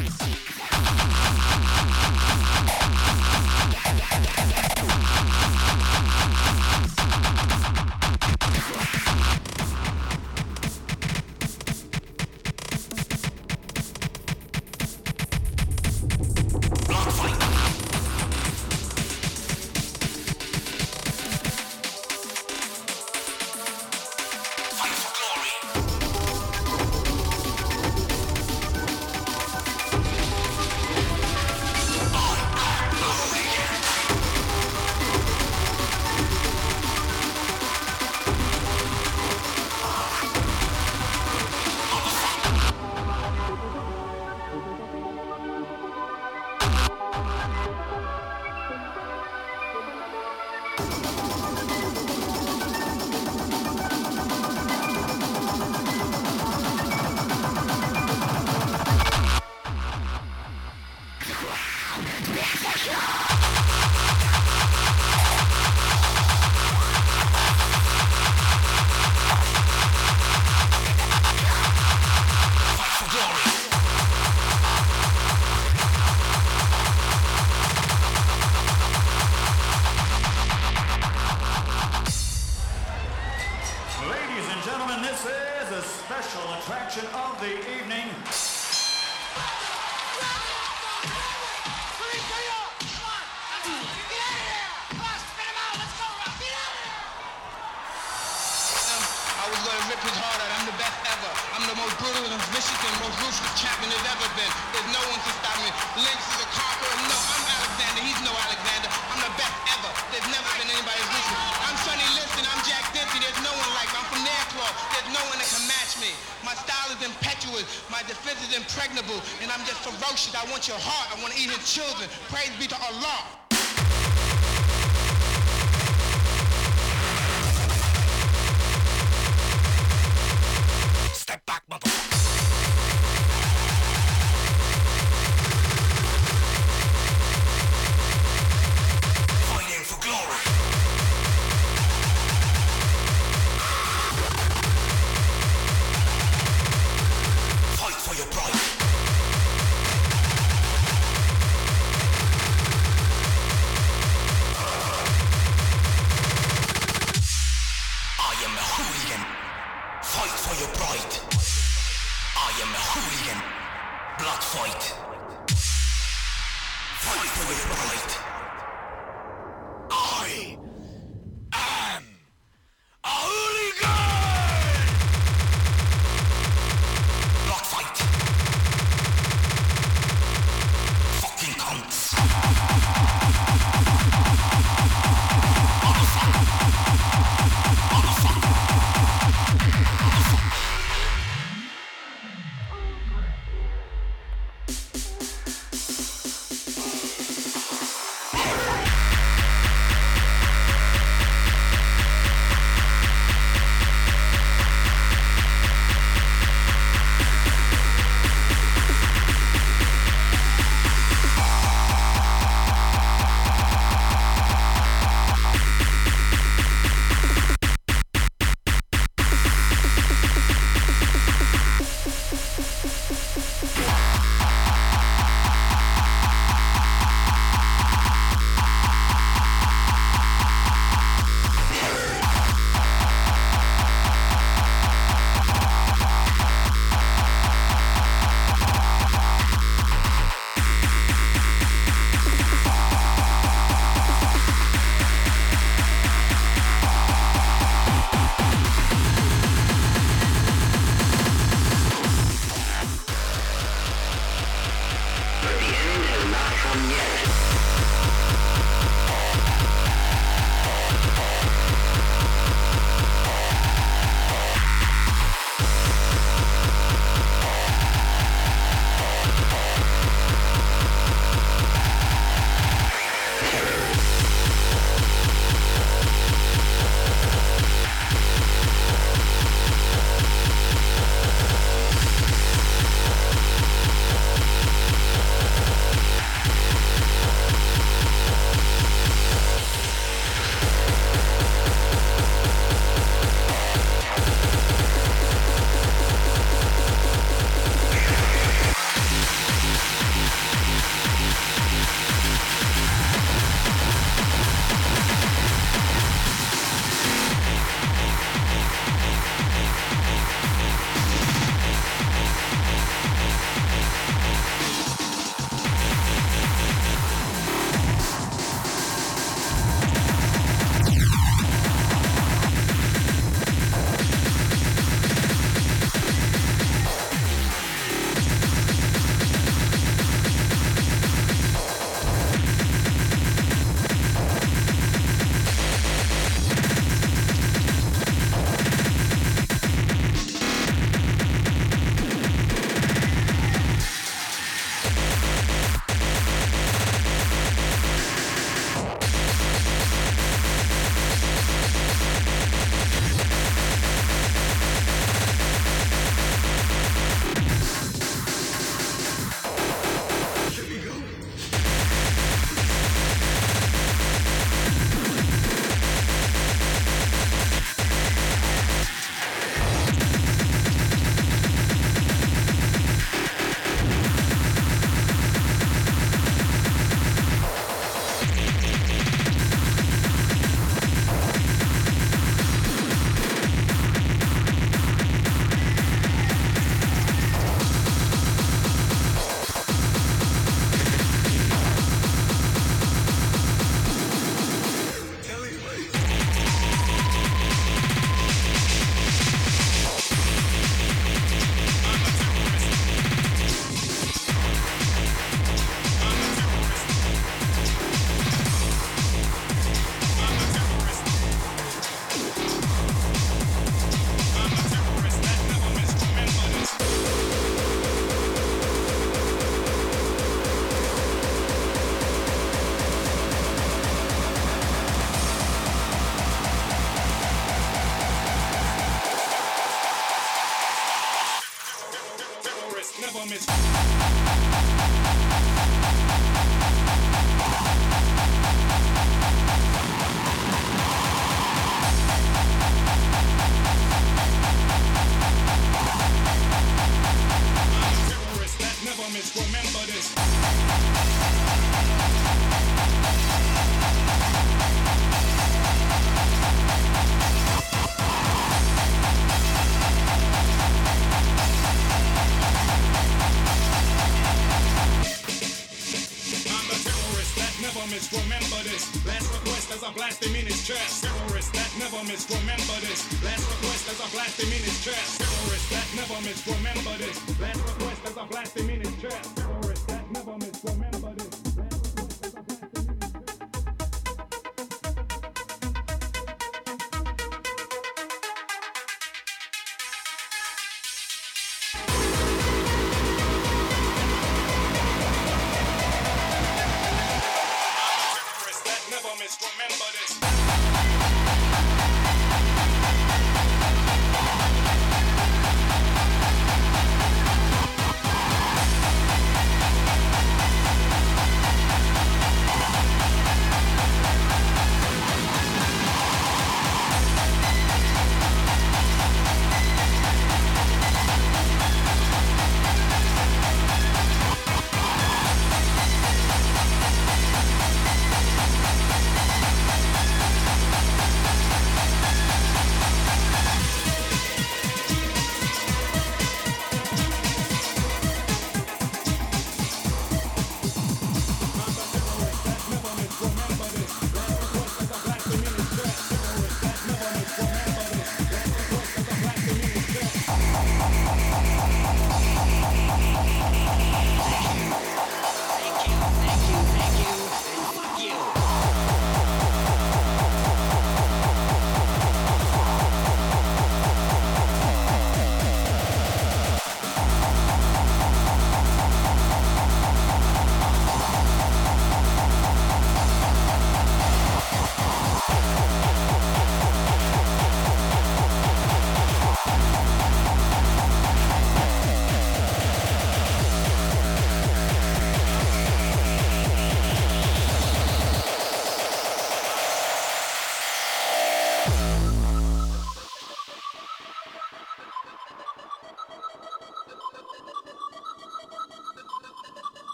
Peace. remember this. Last request as I blast him in his chest. Terrorist that never miss, remember this. Last request as I blast him in his chest.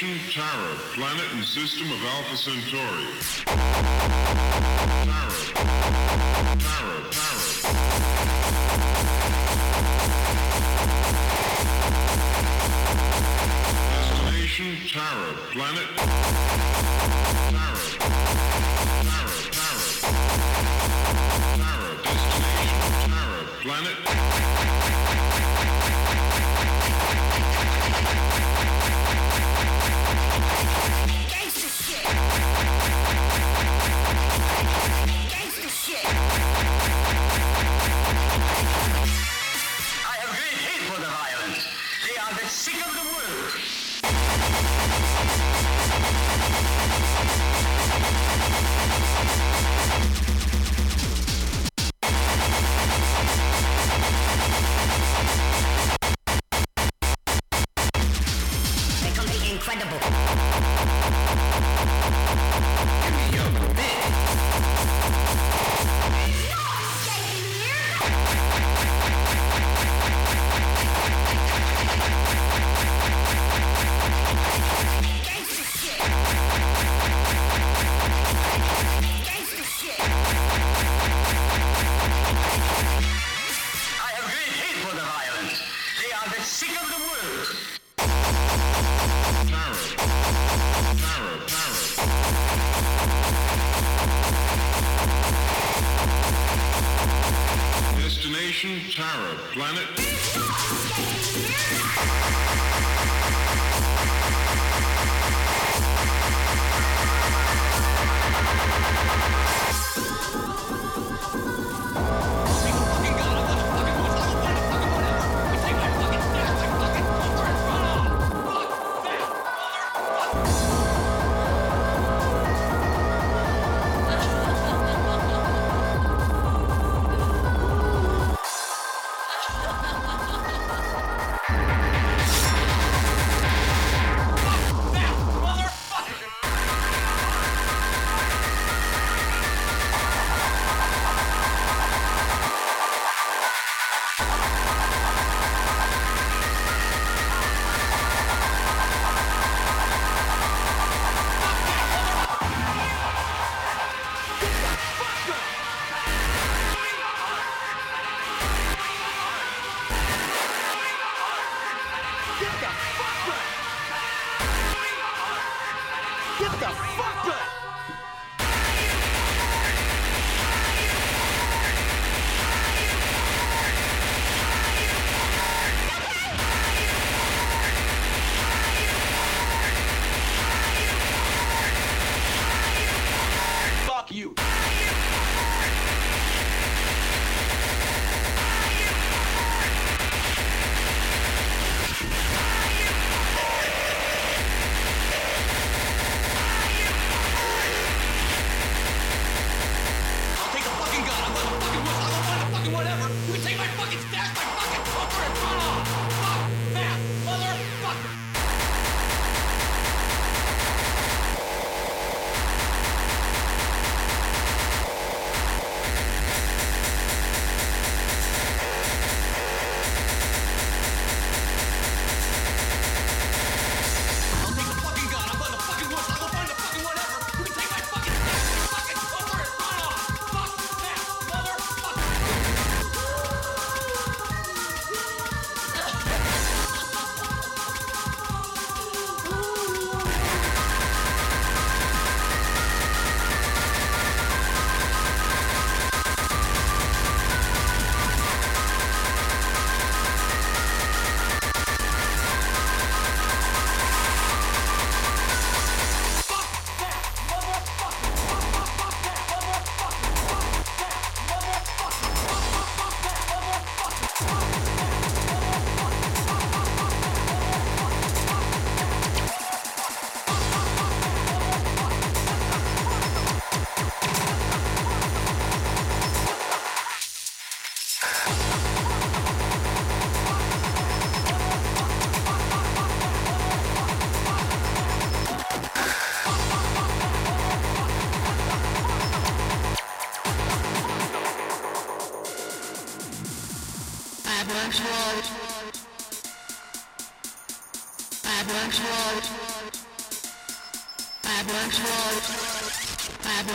Tara, planet and system of Alpha Centauri. Tara. Tara, Tara. Destination Tara, planet. Tara. Tara, Tara. Tara, destination Tara, planet. Shit. Planet.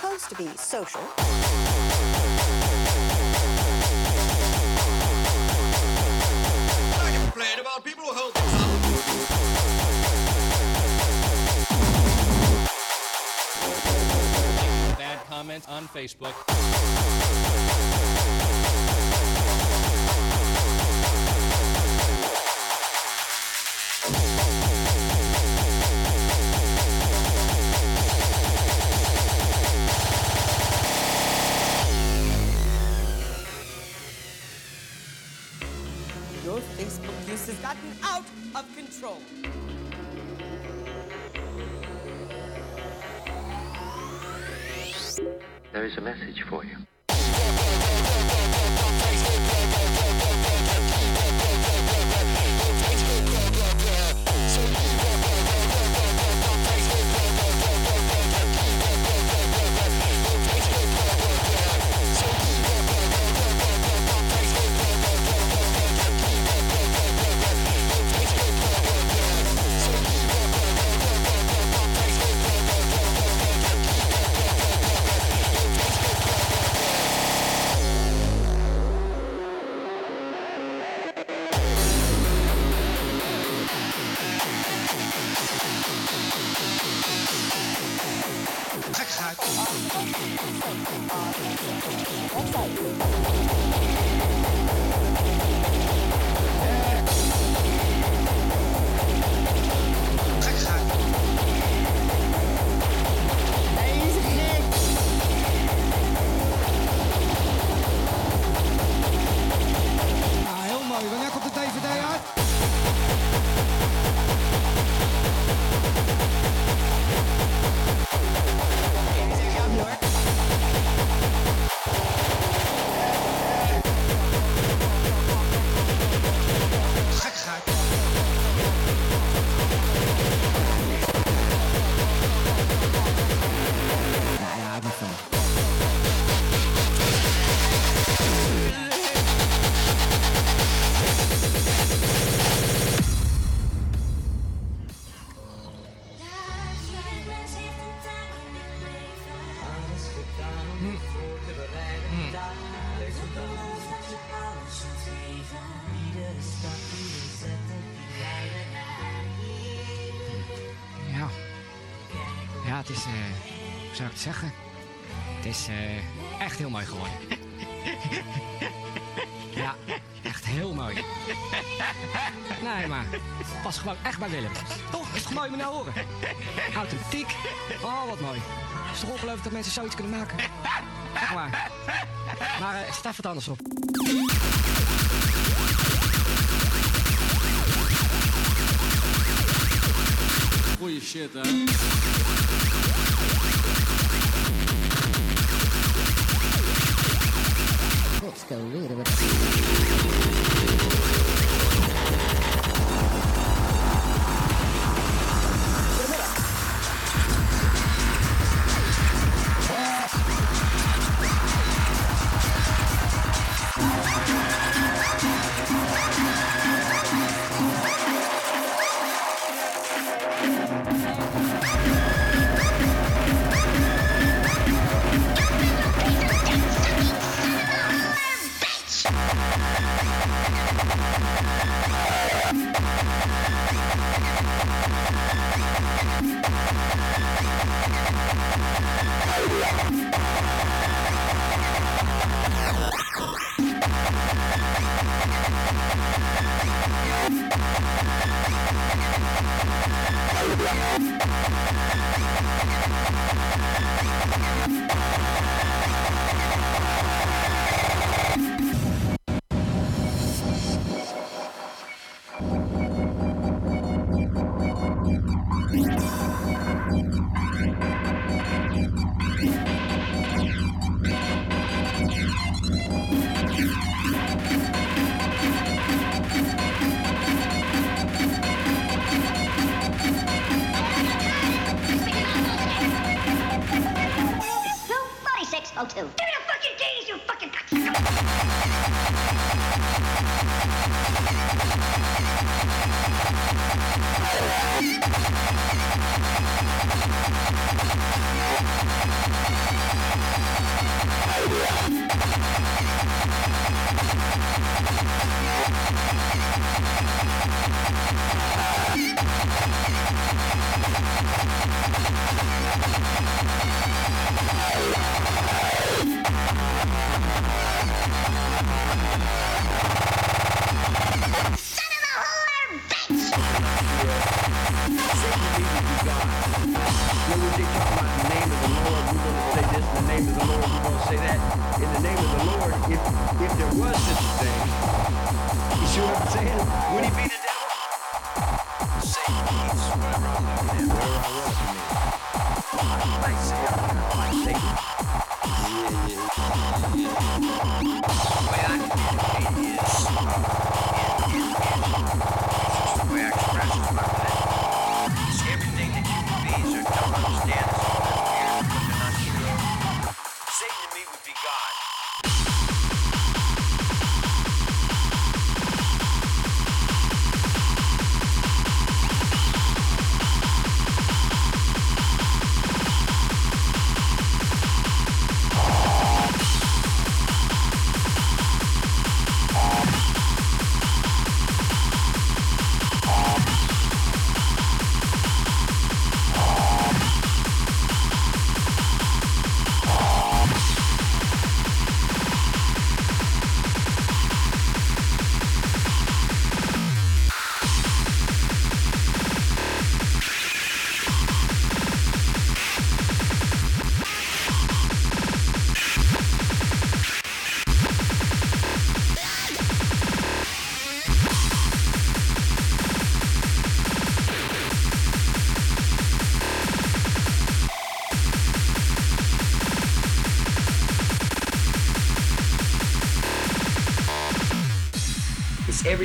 supposed to be social. I complain about people who hold things up. Bad comments on Facebook. Gotten out of control. There is a message for you. Ja. Ja, het is, eh, hoe zou ik het zeggen? Het is eh, echt heel mooi geworden. ja, echt heel mooi. Nee, maar past gewoon echt bij Willem. Toch? Is het mooi om naar horen? Authentiek. Oh, wat mooi. Het is toch ongelooflijk dat mensen zoiets kunnen maken? Maar. Eh, maar uh, staat het anders op. Goeie shit, hè?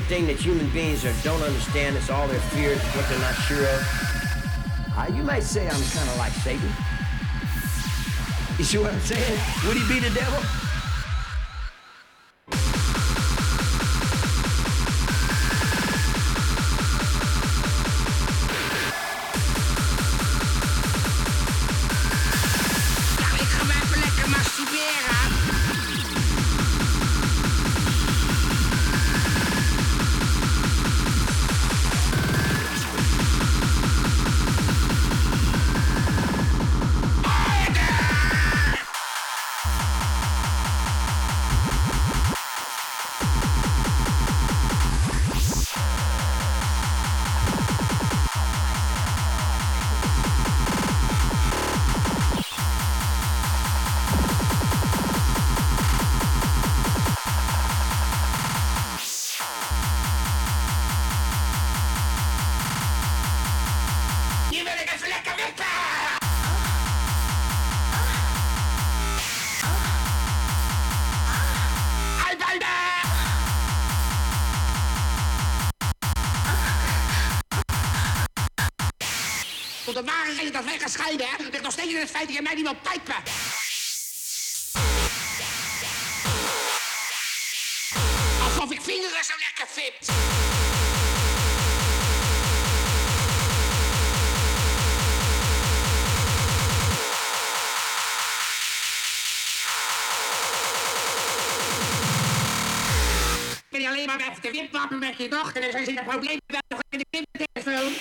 Everything that human beings are, don't understand. It's all their fears, what they're not sure of. Uh, you might say I'm kind of like Satan. You see what I'm saying? Would he be the devil? Reden dat wij gaan scheiden, hè, ligt nog steeds in het feit dat je mij niet wil pijpen. Alsof ik vingeren zo lekker vind. Ben je alleen maar weg te wipwappen met je dochter en er zit een probleem bij in de kindertelefoon.